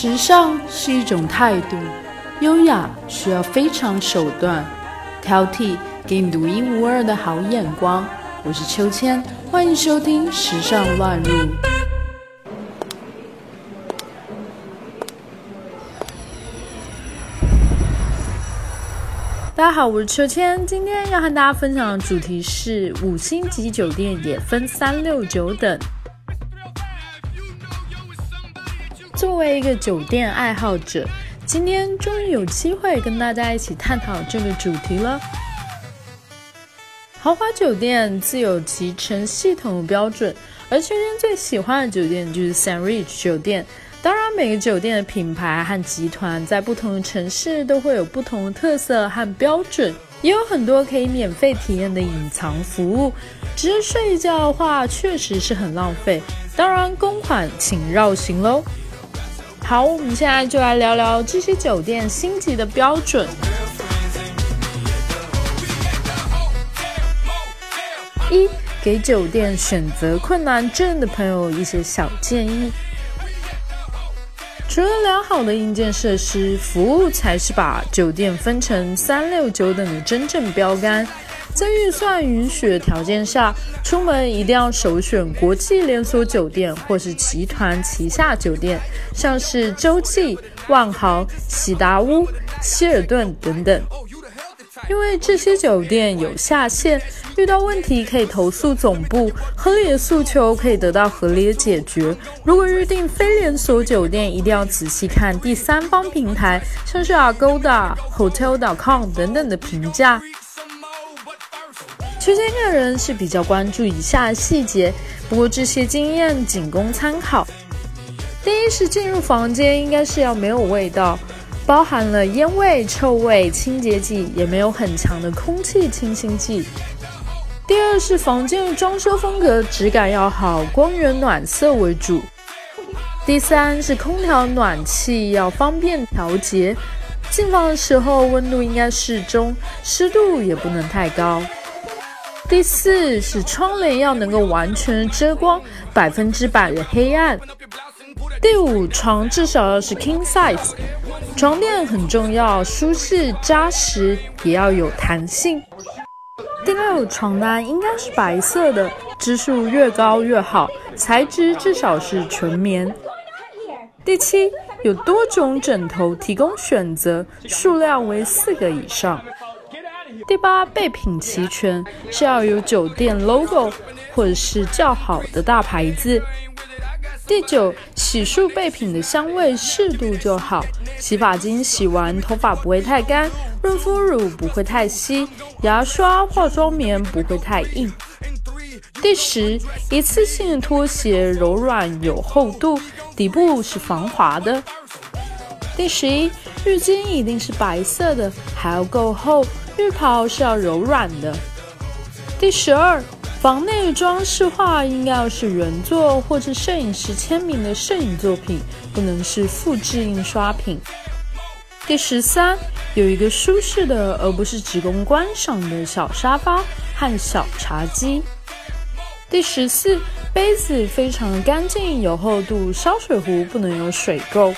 时尚是一种态度，优雅需要非常手段，挑剔给你独一无二的好眼光。我是秋千，欢迎收听《时尚乱入》。大家好，我是秋千，今天要和大家分享的主题是五星级酒店也分三六九等。作为一个酒店爱好者，今天终于有机会跟大家一起探讨这个主题了。豪华酒店自有其成系统的标准，而秋千最喜欢的酒店就是 San Rich 酒店。当然，每个酒店的品牌和集团在不同的城市都会有不同的特色和标准，也有很多可以免费体验的隐藏服务。只是睡觉的话，确实是很浪费。当然，公款请绕行喽。好，我们现在就来聊聊这些酒店星级的标准。一，给酒店选择困难症的朋友一些小建议。除了良好的硬件设施，服务才是把酒店分成三六九等的真正标杆。在预算允许的条件下，出门一定要首选国际连锁酒店或是集团旗下酒店，像是洲际、万豪、喜达屋、希尔顿等等。因为这些酒店有下线，遇到问题可以投诉总部，合理的诉求可以得到合理的解决。如果预订非连锁酒店，一定要仔细看第三方平台，像是 Agoda、Hotel.com 等等的评价。秋千个人是比较关注以下细节，不过这些经验仅供参考。第一是进入房间应该是要没有味道，包含了烟味、臭味、清洁剂，也没有很强的空气清新剂。第二是房间的装修风格质感要好，光源暖色为主。第三是空调暖气要方便调节，进房的时候温度应该适中，湿度也不能太高。第四是窗帘要能够完全遮光，百分之百的黑暗。第五，床至少要是 king size，床垫很重要，舒适扎实，也要有弹性。第六，床单应该是白色的，支数越高越好，材质至少是纯棉。第七，有多种枕头提供选择，数量为四个以上。第八，备品齐全，是要有酒店 logo 或者是较好的大牌子。第九，洗漱备品的香味适度就好，洗发精洗完头发不会太干，润肤乳不会太稀，牙刷、化妆棉不会太硬。第十，一次性拖鞋柔软有厚度，底部是防滑的。第十一，浴巾一定是白色的，还要够厚。浴袍是要柔软的。第十二，房内装饰画应该要是原作或者摄影师签名的摄影作品，不能是复制印刷品。第十三，有一个舒适的而不是只供观赏的小沙发和小茶几。第十四，杯子非常干净有厚度，烧水壶不能有水垢。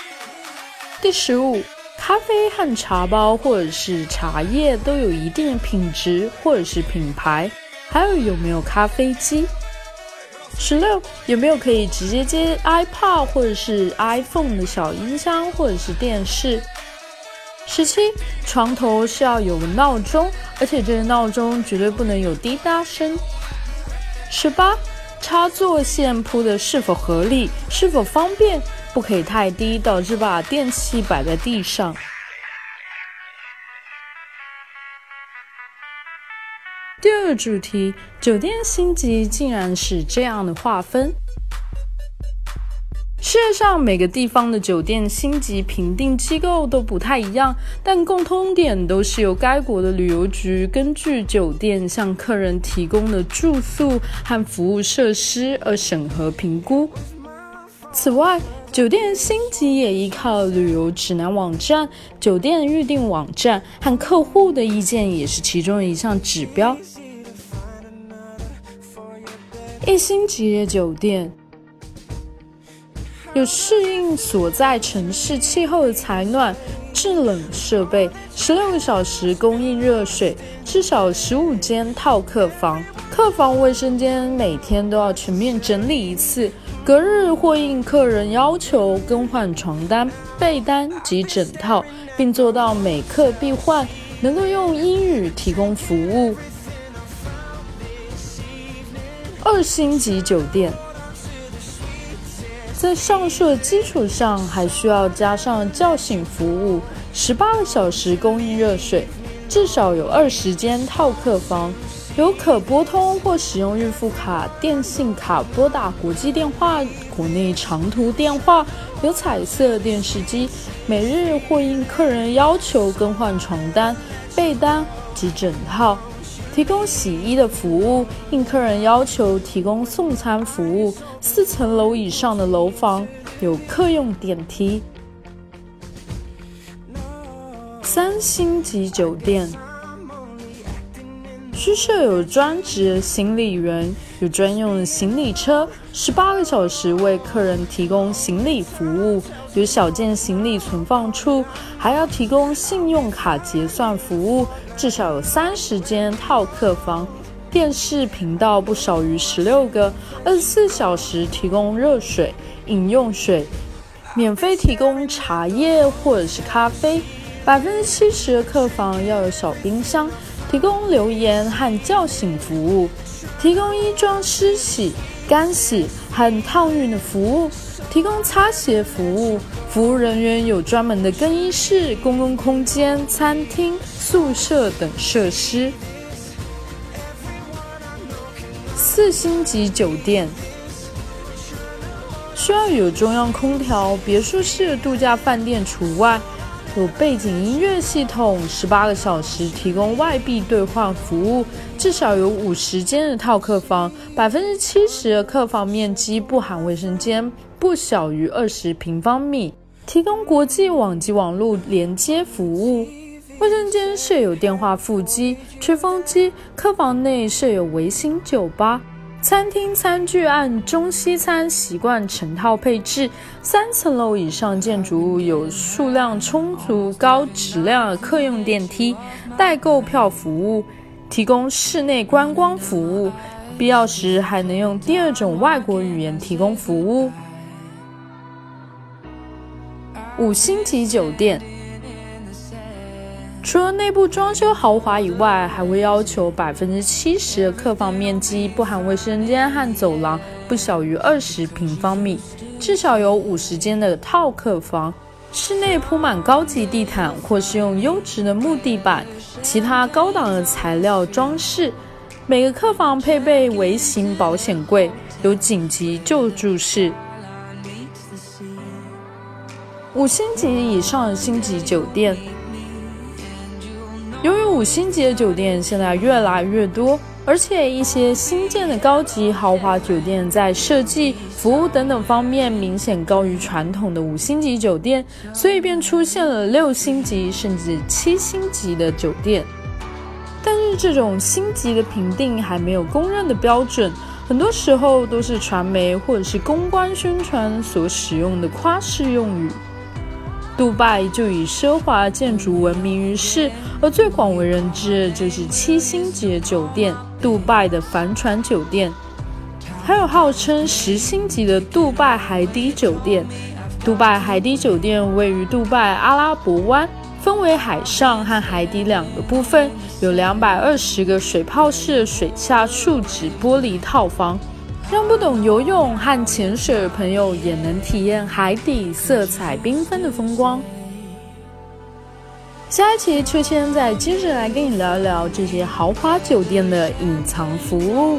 第十五。咖啡和茶包或者是茶叶都有一定的品质或者是品牌，还有有没有咖啡机？十六有没有可以直接接 iPad 或者是 iPhone 的小音箱或者是电视？十七床头是要有个闹钟，而且这个闹钟绝对不能有滴答声。十八插座线铺的是否合理，是否方便？不可以太低，导致把电器摆在地上。第二个主题，酒店星级竟然是这样的划分。世界上每个地方的酒店星级评定机构都不太一样，但共通点都是由该国的旅游局根据酒店向客人提供的住宿和服务设施而审核评估。此外，酒店星级也依靠旅游指南网站、酒店预订网站和客户的意见，也是其中一项指标。一星级的酒店，有适应所在城市气候的采暖、制冷设备，十六个小时供应热水，至少十五间套客房。客房卫生间每天都要全面整理一次，隔日或应客人要求更换床单、被单及枕套，并做到每客必换，能够用英语提供服务。二星级酒店。在上述的基础上，还需要加上叫醒服务，十八个小时供应热水，至少有二十间套客房，有可拨通或使用预付卡、电信卡拨打国际电话、国内长途电话，有彩色电视机，每日或应客人要求更换床单、被单及枕套。提供洗衣的服务，应客人要求提供送餐服务。四层楼以上的楼房有客用电梯。三星级酒店需设有专职行李员，有专用行李车，十八个小时为客人提供行李服务。有小件行李存放处，还要提供信用卡结算服务。至少有三十间套客房，电视频道不少于十六个，二十四小时提供热水、饮用水，免费提供茶叶或者是咖啡。百分之七十的客房要有小冰箱，提供留言和叫醒服务，提供衣装湿洗、干洗和烫熨的服务。提供擦鞋服务，服务人员有专门的更衣室、公共空间、餐厅、宿舍等设施。四星级酒店需要有中央空调，别墅式度假饭店除外。有背景音乐系统，十八个小时提供外币兑换服务，至少有五十间的套客房，百分之七十的客房面积不含卫生间，不小于二十平方米，提供国际网及网络连接服务。卫生间设有电话副机、吹风机，客房内设有微型酒吧。餐厅餐具按中西餐习惯成套配置，三层楼以上建筑物有数量充足、高质量的客用电梯，代购票服务，提供室内观光服务，必要时还能用第二种外国语言提供服务。五星级酒店。除了内部装修豪华以外，还会要求百分之七十的客房面积不含卫生间和走廊不小于二十平方米，至少有五十间的套客房，室内铺满高级地毯或是用优质的木地板，其他高档的材料装饰。每个客房配备微型保险柜，有紧急救助室。五星级以上的星级酒店。五星级的酒店现在越来越多，而且一些新建的高级豪华酒店在设计、服务等等方面明显高于传统的五星级酒店，所以便出现了六星级甚至七星级的酒店。但是这种星级的评定还没有公认的标准，很多时候都是传媒或者是公关宣传所使用的夸饰用语。杜拜就以奢华建筑闻名于世，而最广为人知的就是七星级酒店——杜拜的帆船酒店，还有号称十星级的杜拜海底酒店。杜拜海底酒店位于杜拜阿拉伯湾，分为海上和海底两个部分，有两百二十个水泡式水下树脂玻璃套房。让不懂游泳和潜水的朋友也能体验海底色彩缤纷的风光。下一期秋千再接着来跟你聊一聊这些豪华酒店的隐藏服务。